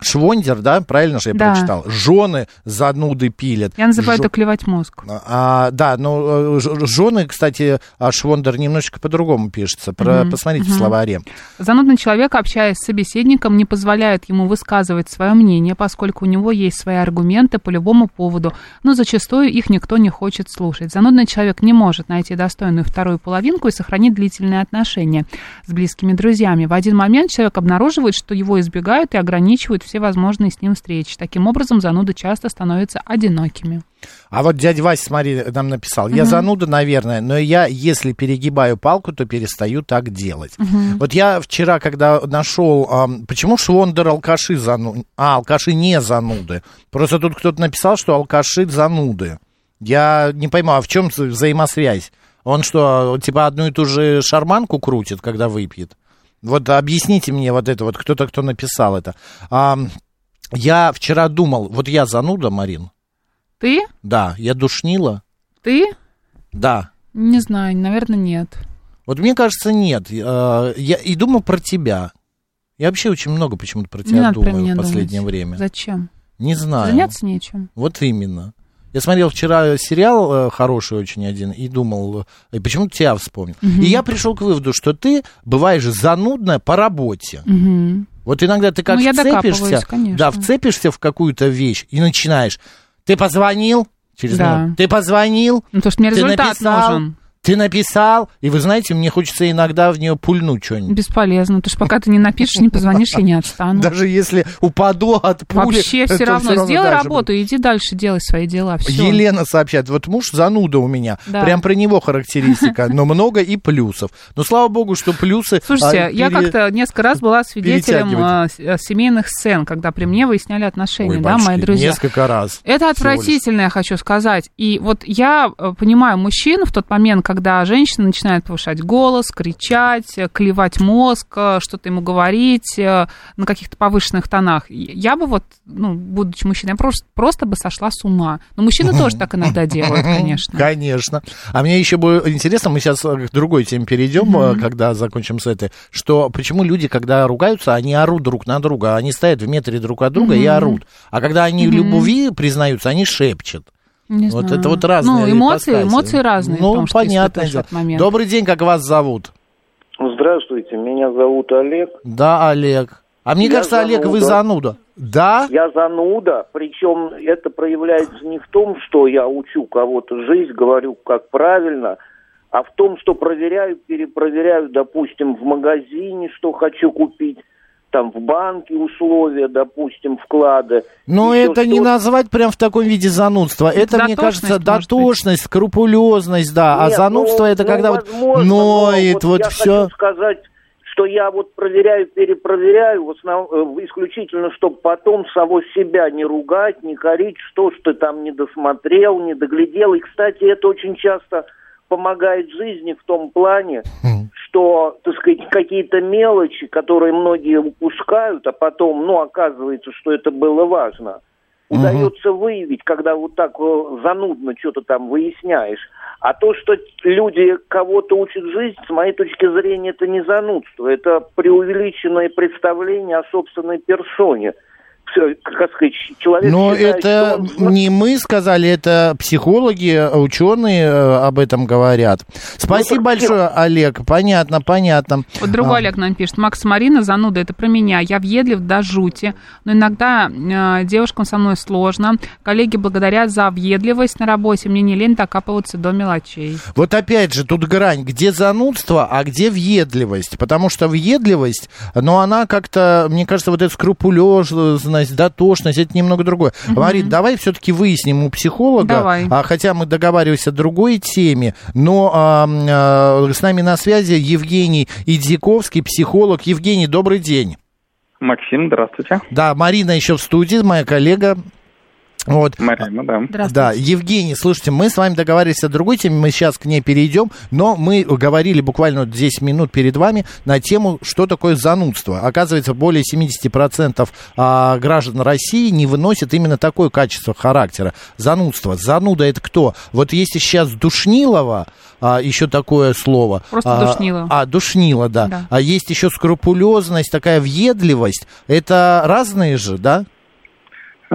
Швондер, да, правильно же я Да. прочитал? Жены зануды пилят. Я называю Жо- это клевать мозг. а, да, ну, жены, кстати, а Швондер немножечко по-другому пишется. Про, Мгм, Посмотрите мгм. в словаре. Занудный человек, общаясь с собеседником, не позволяет ему высказывать свое мнение, поскольку у него есть свои аргументы по любому поводу, но зачастую их никто не хочет слушать. Занудный человек не может найти достойную вторую половинку и сохранить длительные отношения с близкими друзьями. В один момент человек обнаруживает, что его избегают и ограничивают все возможные с ним встречи. Таким образом, зануды часто становятся одинокими. А вот дядя Вася, смотри, нам написал. Я Мгм. зануда, наверное, но я, если перегибаю палку, то перестаю так делать. Мгм. Вот я вчера, когда нашел, ам, почему Швондер алкаши зануды? А, алкаши не зануды. Просто тут кто-то написал, что алкаши зануды. Я не пойму, а в чем взаимосвязь? Он что, типа одну и ту же шарманку крутит, когда выпьет? Вот объясните мне вот это вот, кто-то, кто написал это. Ам, я вчера думал, вот я зануда, Марин, Ты? да, я душнила, Ты? да. Не знаю, наверное, нет. Вот мне кажется, нет. Э, Я и думал про тебя. Я вообще очень много почему-то про тебя про думаю меня в последнее думать. время. Зачем? Не знаю. Заняться нечем. Вот именно. Я смотрел вчера сериал э, хороший очень один и думал, э, и почему-то тебя вспомнил. Мгм. И я пришел к выводу, что ты бываешь занудная по работе. Мгм. Вот иногда ты как Ну, вцепишься, да, вцепишься в какую-то вещь и начинаешь. Ты позвонил через Да. минуту. Ты позвонил. Ну, то, что мне ты результат написал, нужен. Ты написал, и вы знаете, мне хочется иногда в нее пульнуть что-нибудь. Бесполезно, потому что пока ты не напишешь, не позвонишь, я не отстану. Даже если упаду от пули. Вообще все равно. всё Сделай дальше работу, иди дальше, делай свои дела. будет. Все. Елена сообщает, вот муж зануда у меня. Да. Прям про него характеристика, но много и плюсов. Но слава богу, что плюсы... Слушайте, а, я пере- как-то несколько раз была свидетелем а, а, семейных сцен, когда при мне выясняли отношения, Ой, да, мои батюшки, друзья. Несколько раз. Это отвратительно, я хочу сказать. И вот я э, понимаю мужчин в тот момент, когда женщина начинает повышать голос, кричать, э, клевать мозг, э, что-то ему говорить э, на каких-то повышенных тонах. И Я бы вот, ну, будучи мужчиной, я просто, просто бы сошла с ума. Но мужчины тоже так иногда делают, конечно. Конечно. А мне еще было интересно, мы сейчас к другой теме перейдем, э, когда закончим с этой, что почему люди, когда ругаются, они орут друг на друга, они стоят в метре друг от друга и Мгм. орут. А когда они в Мгм. любви признаются, они шепчут. Не вот знаю. это вот разные Ну, эмоции, ипостаси. эмоции разные. Ну, том, что ты понятно. момент. Добрый день, как вас зовут? Здравствуйте, меня зовут Олег. Да, Олег. А мне Я кажется, Олег, вы зануда. Да? Я зануда, причем это проявляется не в том, что я учу кого-то жизнь, говорю, как правильно, а в том, что проверяю, перепроверяю, допустим, в магазине, что хочу купить, там в банке условия, допустим, вклады. Но это не назвать прям в таком виде занудства. Это, мне Дотошность, кажется, может быть. дотошность, скрупулезность, да. а Нет, занудство ну, это ну, когда вот возможно, но ноет, вот я все. хочу сказать, что я вот проверяю, перепроверяю, в основ... э, исключительно, чтобы потом самого себя не ругать, не корить, что ж ты там не досмотрел, не доглядел. И, кстати, это очень часто помогает жизни в том плане, что, так сказать, какие-то мелочи, которые многие упускают, а потом, ну, оказывается, что это было важно, удается выявить, когда вот так э, занудно что-то там выясняешь. А то, что люди кого-то учат жизнь, с моей точки зрения, это не занудство, это преувеличенное представление о собственной персоне. Как сказать, человек Но считает, это что он- не мы сказали, это психологи, ученые э, об этом говорят. Спасибо так большое, Олег. Понятно, понятно. Вот другой А, Олег нам пишет. Макс Марина, зануда, это про меня. Я въедлив до жути, но иногда э, девушкам со мной сложно. Коллеги благодарят за въедливость на работе. Мне не лень докапываться до мелочей. Вот опять же, тут грань, где занудство, а где въедливость. Потому что въедливость, но она как-то, мне кажется, вот эта скрупулезность, дотошность, это немного другое. Мгм. Марин, давай все-таки выясним у психолога, Давай. а, хотя мы договариваемся о другой теме, но а, а, с нами на связи Евгений Идзиковский, психолог. Евгений, добрый день. Максим, здравствуйте. Да, Марина еще в студии, моя коллега. Вот. Марина, да. Да, Евгений, слушайте, мы с вами договаривались о другой теме, мы сейчас к ней перейдем, но мы говорили буквально вот 10 минут перед вами на тему, что такое занудство. Оказывается, более 70% а, граждан России не выносят именно такое качество характера. Занудство. Зануда это кто? Вот если сейчас Душнилова, а, еще такое слово. Просто а, душнило. А, душнило, да. Да. А есть еще скрупулезность, такая въедливость. Это разные же, да?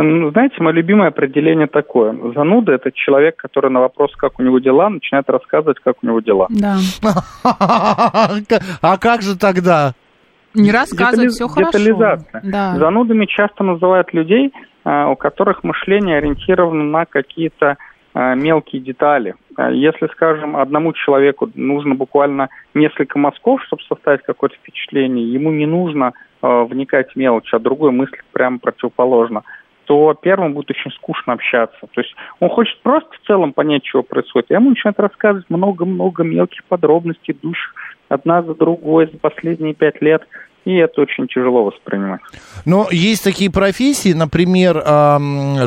Ну, Знаете, мое любимое определение такое. Зануда – это человек, который на вопрос, как у него дела, начинает рассказывать, как у него дела. Да. А как же тогда? Не рассказывать, все хорошо. детализация. Да. Занудами часто называют людей, а, у которых мышление ориентировано на какие-то а, мелкие детали. А, Если, скажем, одному человеку нужно буквально несколько мазков, чтобы составить какое-то впечатление, ему не нужно а, вникать в мелочь, а другой мыслит прямо противоположно то первым будет очень скучно общаться. То есть он хочет просто в целом понять, что происходит. И ему начинает рассказывать много-много мелких подробностей, идущих одна за другой за последние пять лет. И это очень тяжело воспринимать. Но есть такие профессии, например,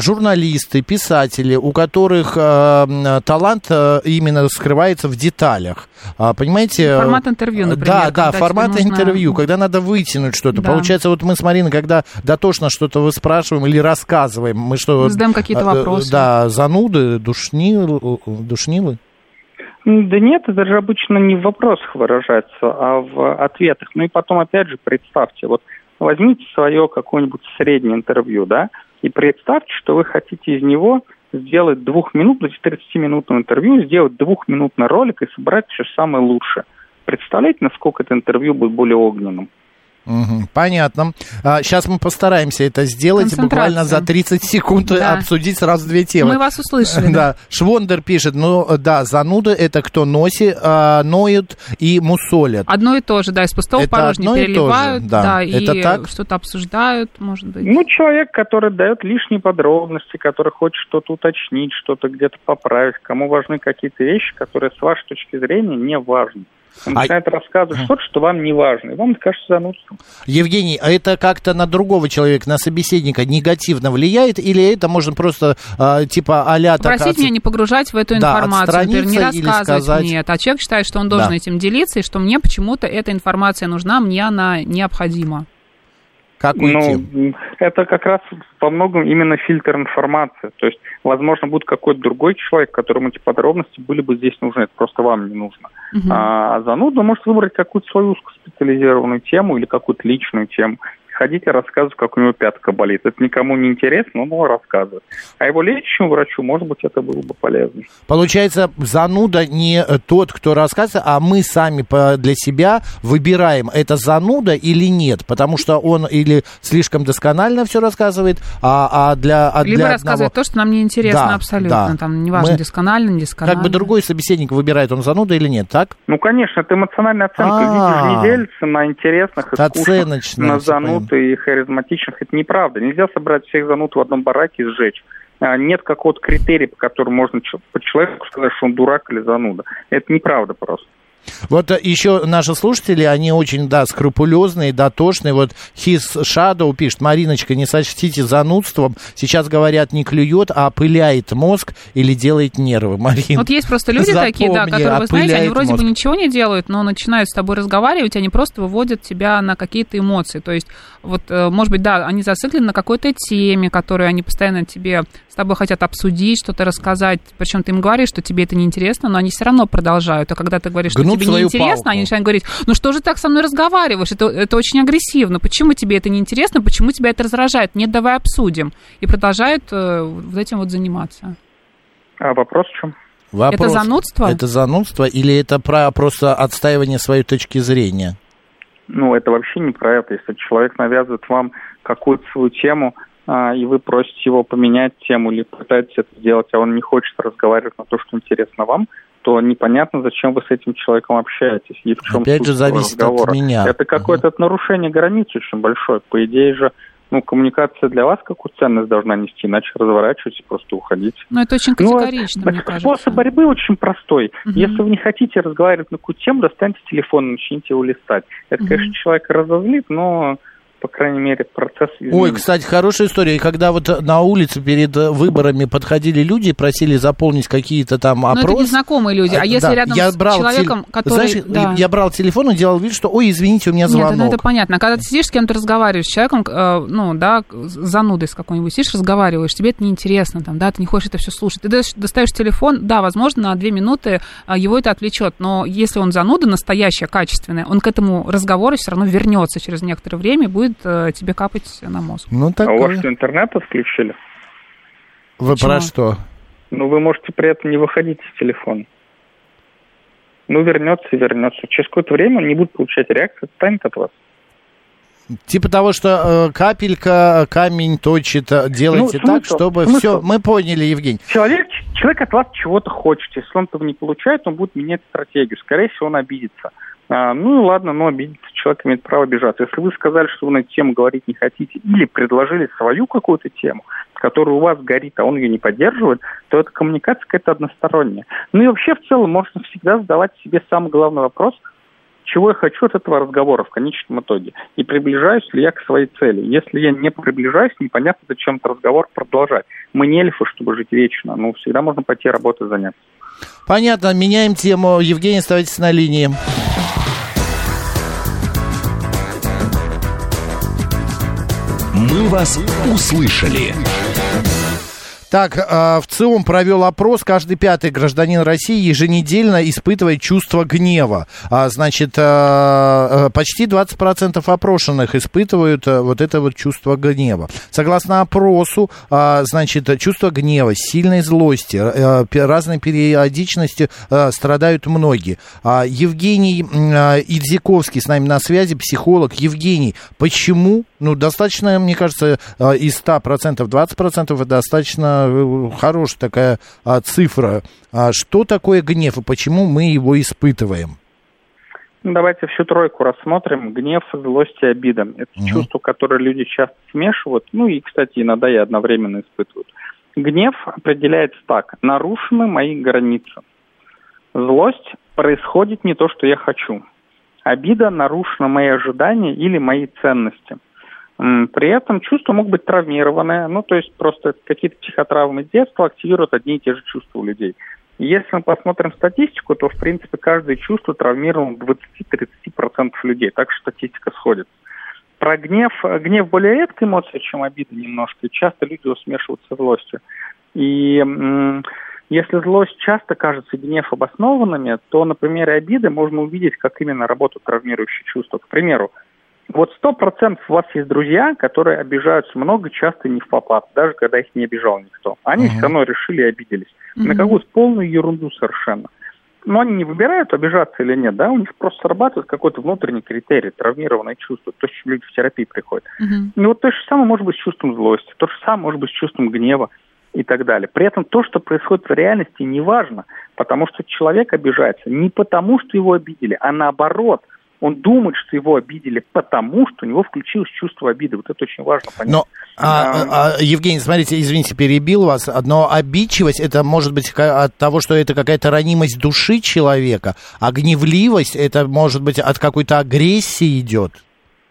журналисты, писатели, у которых талант э, именно скрывается в деталях. А, Понимаете? Формат интервью, например, Да, да, формат нужно- интервью, когда надо вытянуть что-то. Да. Получается, вот мы с Мариной, когда дотошно что-то выспрашиваем или рассказываем, мы что... Задаем какие-то э, вопросы. Да, зануды, душнилы, душнилы. Да нет, это же обычно не в вопросах выражается, а в ответах. Ну и потом, опять же, представьте, вот возьмите свое какое-нибудь среднее интервью, да, и представьте, что вы хотите из него сделать двух минут, то есть 30-минутное интервью, сделать двухминутный ролик и собрать все самое лучшее. Представляете, насколько это интервью будет более огненным? Понятно. сейчас мы постараемся это сделать буквально за 30 секунд Да. обсудить сразу две темы. Мы вас услышали, да. Да, Швондер пишет, ну да, зануды это кто носит, а, ноют и мусолят. Одно и то же, да, из пустого Это и то же, переливают, да. да, и Это так? что-то обсуждают, может быть. Ну, человек, который дает лишние подробности, который хочет что-то уточнить, что-то где-то поправить, кому важны какие-то вещи, которые с вашей точки зрения не важны. Он А- начинает рассказывать что-то, что вам не важно, и вам это кажется занудством. Евгений, а это как-то на другого человека, на собеседника негативно влияет, или это можно просто а, типа а-ля так Попросить меня не погружать в эту Да, информацию, например, не рассказывать сказать- мне это. А человек считает, что он должен Да. этим делиться, и что мне почему-то эта информация нужна, мне она необходима. Как уйти? Ну, это как раз во многом именно фильтр информации. То есть, возможно, будет какой-то другой человек, которому эти подробности были бы здесь нужны, это просто вам не нужно. Мгм. А зануда может выбрать какую-то свою узкоспециализированную тему или какую-то личную тему. Ходить и рассказывать, как у него пятка болит. Это никому не интересно, но он рассказывает. А его лечащему врачу, может быть, это было бы полезно. Получается, зануда не тот, кто рассказывает, а мы сами для себя выбираем, это зануда или нет, потому что он или слишком досконально все рассказывает, а, а для, а Либо для рассказывать одного... то, что нам не интересно Да, абсолютно. да. Там неважно, Мы- досконально, не досконально. Как бы другой собеседник выбирает, он зануда или нет, так? Ну, конечно, это эмоциональная оценка. А. Же не делятся на интересных и скучных, на всё зануд и харизматичных. Это неправда. Нельзя собрать всех зануд в одном бараке и сжечь. А, Нет какого-то критерия, по которому можно по человеку сказать, что он дурак или зануда. Это неправда просто. Вот э, еще наши слушатели, они очень, да, скрупулезные, дотошные. Вот His Shadow пишет, Мариночка, не сочтите занудством. Сейчас говорят, не клюет, а опыляет мозг или делает нервы. Марин, Вот есть просто люди такие, да, запомни, которые, вы знаете, они вроде мозг. бы ничего не делают, но начинают с тобой разговаривать, они просто выводят тебя на какие-то эмоции. То есть, вот, э, может быть, да, они зациклены на какой-то теме, которую они постоянно тебе с тобой хотят обсудить, что-то рассказать. Причем ты им говоришь, что тебе это неинтересно, но они все равно продолжают. А когда ты говоришь, что тебе свою неинтересно, палку. они начинают говорить, ну что же так со мной разговариваешь, это, это очень агрессивно, почему тебе это неинтересно, почему тебя это раздражает, нет, давай обсудим. И продолжают э, вот этим вот заниматься. А вопрос в чем? Вопрос, Это занудство? Это занудство или это про просто отстаивание своей точки зрения? Ну, это вообще не про это. Если человек навязывает вам какую-то свою тему, а, и вы просите его поменять тему или пытаетесь это сделать, а он не хочет разговаривать на то, что интересно вам, то непонятно, зачем вы с этим человеком общаетесь и в чем Опять же, зависит от разговора. меня. Это какое-то нарушение границ очень большое. По идее же, ну, коммуникация для вас какую ценность должна нести, иначе разворачивайтесь, просто уходите. Ну, это очень Ну, категорично, мне кажется. Способ борьбы очень простой. Мгм. Если вы не хотите разговаривать на какую тему, достаньте телефон и начните его листать. Это, Мгм. конечно, человека разозлит, но, по крайней мере, процесс Ой, изменится. кстати, хорошая история. И когда вот на улице перед выборами подходили люди и просили заполнить какие-то там Но это опросы. незнакомые люди. А Э, если да, рядом я с брал человеком, теле- который... Знаешь, да. я брал телефон и делал вид, что, ой, извините, у меня Нет, звонок. ну это понятно. А когда ты сидишь с кем-то разговариваешь, с человеком, э, ну, да, занудой с какой-нибудь, сидишь, разговариваешь, тебе это неинтересно, там, да, ты не хочешь это все слушать. Ты достаешь телефон, да, возможно, на две минуты а, его это отвлечет, но если он зануда настоящая, качественная, он к этому разговору все равно вернется через некоторое время и будет э, тебе капать на мозг. Ну, А у такое. вас что, интернет отключили? Вы Почему? про что? Ну, вы можете при этом не выходить с телефона. Ну, вернется и вернется. Через какое-то время он не будет получать реакцию, отстанет от вас. Типа того, что э, капелька камень точит, э, делайте Ну, так, чтобы Смысл? все. Мы поняли, Евгений. Человек, человек от вас чего-то хочет. Если он этого не получает, он будет менять стратегию. Скорее всего, он обидится. А, ну и ладно, но обидеться. Человек имеет право обижаться. Если вы сказали, что вы на эту тему говорить не хотите, или предложили свою какую-то тему, которая у вас горит, а он ее не поддерживает, то эта коммуникация какая-то односторонняя. Ну и вообще в целом можно всегда задавать себе самый главный вопрос, чего я хочу от этого разговора в конечном итоге, и приближаюсь ли я к своей цели. Если я не приближаюсь, непонятно, зачем этот разговор продолжать. Мы не эльфы, чтобы жить вечно, но всегда можно пойти работать заняться. Понятно, меняем тему. Евгений, оставайтесь на линии. «Мы вас услышали». Так, э, в ЦИОМ провел опрос. Каждый пятый гражданин России еженедельно испытывает чувство гнева. А, значит, э, э, почти 20% опрошенных испытывают вот это вот чувство гнева. Согласно опросу, значит, чувство гнева, сильной злости, разной периодичности страдают многие. А, Евгений Идзиковский с нами на связи, психолог. Евгений, почему, ну, достаточно, мне кажется, из 100%, 20% это достаточно э, хорошая такая а, цифра. А что такое гнев и почему мы его испытываем? Ну, Давайте всю тройку рассмотрим. Гнев, злость и обида. Это Мгм. чувства, которые люди часто смешивают, ну и, кстати, иногда и одновременно испытывают. Гнев определяется так. Нарушены мои границы. Злость происходит не то, что я хочу. Обида нарушена мои ожидания или мои ценности. При этом чувства могут быть травмированные, ну то есть просто какие-то психотравмы детства активируют одни и те же чувства у людей. Если мы посмотрим статистику, то, в принципе, каждое чувство травмировано 20-30% людей. Так что статистика сходится. Про гнев. Гнев более редкая эмоция, чем обида немножко. И часто люди его смешивают со злостью. И если злость часто кажется гнев обоснованными, то на примере обиды можно увидеть, как именно работают травмирующие чувства. К примеру, вот сто процентов у вас есть друзья, которые обижаются много, часто не в попад, даже когда их не обижал никто. Они Мгм. все равно решили и обиделись. На Мгм. какую-то полную ерунду совершенно. Но они не выбирают, обижаться или нет, да, у них просто срабатывает какой-то внутренний критерий, травмированное чувство, то, с чем люди в терапии приходят. Ну вот то же самое может быть с чувством злости, то же самое может быть с чувством гнева и так далее. При этом то, что происходит в реальности, не важно, потому что человек обижается не потому, что его обидели, а наоборот. Он думает, что его обидели потому, что у него включилось чувство обиды. Вот это очень важно понять. Но, а, а, Евгений, смотрите, извините, перебил вас, но обидчивость, это может быть от того, что это какая-то ранимость души человека, а гневливость, это может быть от какой-то агрессии идет.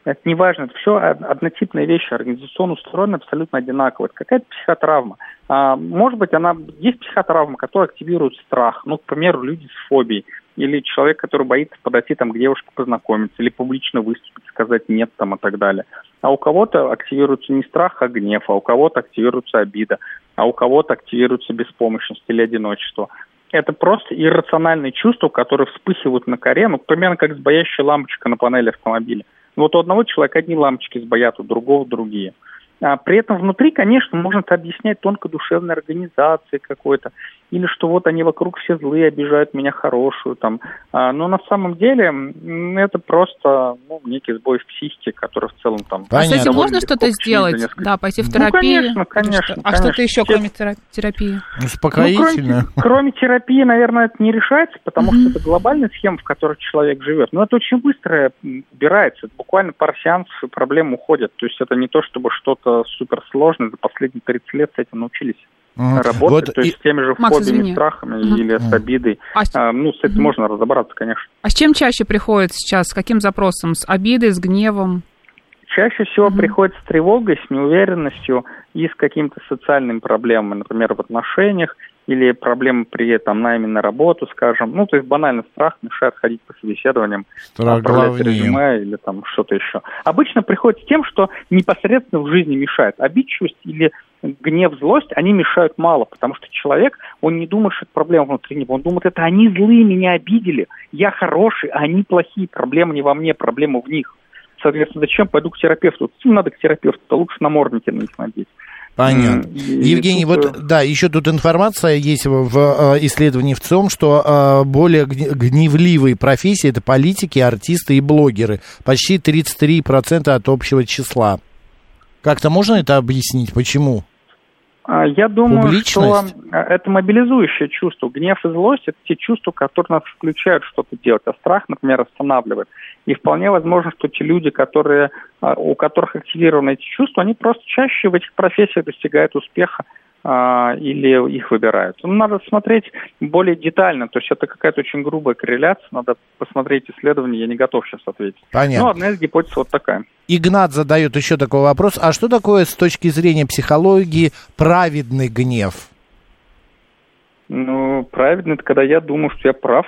Это не важно, это все однотипные вещи, организационно устроены абсолютно одинаково. Это какая-то психотравма. А, может быть, она есть психотравма, которая активирует страх. Ну, к примеру, люди с фобией. Или человек, который боится подойти там, к девушке познакомиться, или публично выступить, сказать нет там и так далее. А у кого-то активируется не страх, а гнев, а у кого-то активируется обида, а у кого-то активируется беспомощность или одиночество. это просто иррациональные чувства, которые вспыхивают на коре, ну, примерно как сбоящая лампочка на панели автомобиля. Вот у одного человека одни лампочки сбоят, у другого другие. А при этом внутри, конечно, можно это объяснять тонко душевной организацией какой-то, или что вот они вокруг все злые, обижают меня хорошую, там. А, но на самом деле это просто ну, некий сбой в психике, который в целом там... А с этим можно что-то сделать? несколько- Да, пойти в Ну, терапию? конечно, Или конечно, что? А конечно. что-то еще, кроме тера- терапии? Успокоительно. Ну, кроме, кроме терапии, наверное, это не решается, потому что это глобальная схема, в которой человек живет. Но это очень быстро убирается. Это буквально пара сеансов, и проблемы уходят. То есть это не то, чтобы что-то суперсложное. За последние 30 лет с этим научились Мгм. работать. Вот то есть и- с теми же Макс, фобиями, извини. страхами Мгм. или с обидой. А с- А, ну, с этим можно разобраться, конечно. А с чем чаще приходит сейчас? С каким запросом? С обидой, с гневом? Чаще всего приходит с тревогой, с неуверенностью и с какими-то социальными проблемами, например, в отношениях или проблемы при там, найме на работу, скажем. Ну, то есть банально страх мешает ходить по собеседованиям, Страх отправлять главнее. резюме или там что-то еще. Обычно приходит с тем, что непосредственно в жизни мешает. Обидчивость или гнев, злость, они мешают мало, потому что человек, он не думает, что это проблема внутри него, он думает, это они злые, меня обидели, я хороший, а они плохие, проблема не во мне, проблема в них. Соответственно, зачем пойду к терапевту? Зачем надо к терапевту? То лучше намордники на них надеть. Понятно. И Евгений, тут, вот да, еще тут информация есть в, э, исследовании в том, что э, более гневливые профессии это политики, артисты и блогеры. Почти 33% от общего числа. Как-то можно это объяснить? Почему? А, Я думаю, что Публичность? а, это мобилизующее чувство. Гнев и злость – это те чувства, которые нас включают что-то делать, а страх, например, останавливает. И вполне возможно, что те люди, которые, а, у которых активированы эти чувства, они просто чаще в этих профессиях достигают успеха или их выбирают. Ну, надо смотреть более детально, то есть это какая-то очень грубая корреляция, надо посмотреть исследование, я не готов сейчас ответить. Понятно. Ну, одна из гипотез вот такая. Игнат задает еще такой вопрос. А что такое с точки зрения психологии праведный гнев? Ну, правильно, это когда я думаю, что я прав.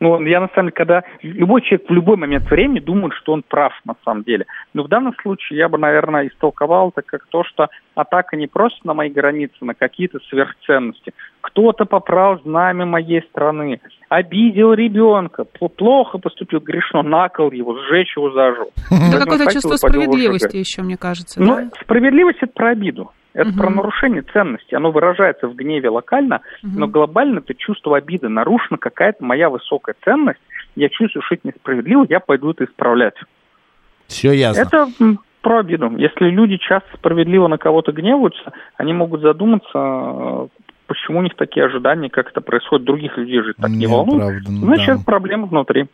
Ну, я на самом деле, когда любой человек в любой момент времени думает, что он прав на самом деле. Но в данном случае я бы, наверное, истолковал это как то, что атака не просто на мои границы, на какие-то сверхценности. Кто-то поправ знамя моей страны, обидел ребенка, плохо поступил, грешно, накол его, сжечь его заживо. Это Возьму какое-то чувство справедливости еще, мне кажется, Ну, да? справедливость это про обиду. Это Мгм. про нарушение ценностей. Оно выражается в гневе локально, но глобально это чувство обиды. Нарушена какая-то моя высокая ценность. Я чувствую, что это несправедливо, я пойду это исправлять. Все ясно. Это про обиду. Если люди часто справедливо на кого-то гневаются, они могут задуматься, э, почему у них такие ожидания, как это происходит, других людей же так не волнует. Неоправданно, Значит, да. проблема внутри.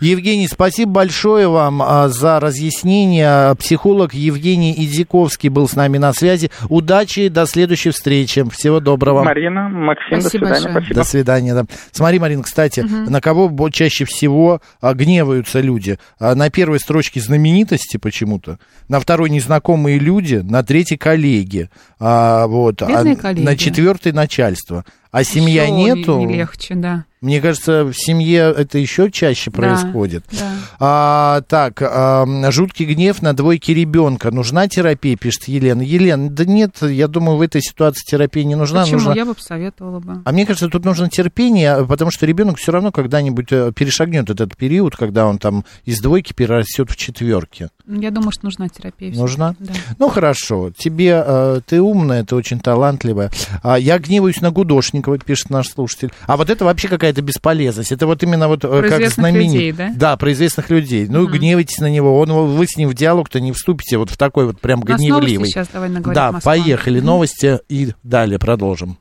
Евгений, спасибо большое вам а, за разъяснение. Психолог Евгений Идзиковский был с нами на связи. Удачи, до следующей встречи. Всего доброго. Марина, Максим, Спасибо до свидания. большое. Спасибо. До свидания. Да. Смотри, Марин, кстати, Мгм. на кого чаще всего а, гневаются люди? А, на первой строчке знаменитости почему-то, на второй незнакомые люди, на третьей коллеги, а, вот, а коллеги. на четвертой начальство. А семья Ещё нету. Не, не легче, да. Мне кажется, в семье это еще чаще Да, происходит. да. А, так, а, жуткий гнев на двойке ребенка. Нужна терапия, пишет Елена. Елена, да нет, я думаю, в этой ситуации терапия не нужна. Почему? нужна- Я бы посоветовала бы. А мне кажется, тут нужно терпение, потому что ребенок все равно когда-нибудь э, перешагнет этот период, когда он там из двойки перерастет в четверки. Я думаю, что нужна терапия. Нужна? Да. Ну хорошо, тебе э, ты умная, ты очень талантливая. А, я гневаюсь на Гудошникова, пишет наш слушатель. А вот это вообще какая-то бесполезность. Это вот именно вот э, Про как знаменит. людей, да? Да, про известных людей. Ну, Мгм. гневайтесь на него. Он, вы с ним в диалог-то не вступите вот в такой вот прям гневливый. сейчас давай наговорим. Да, поехали. Мгм. Новости и далее продолжим.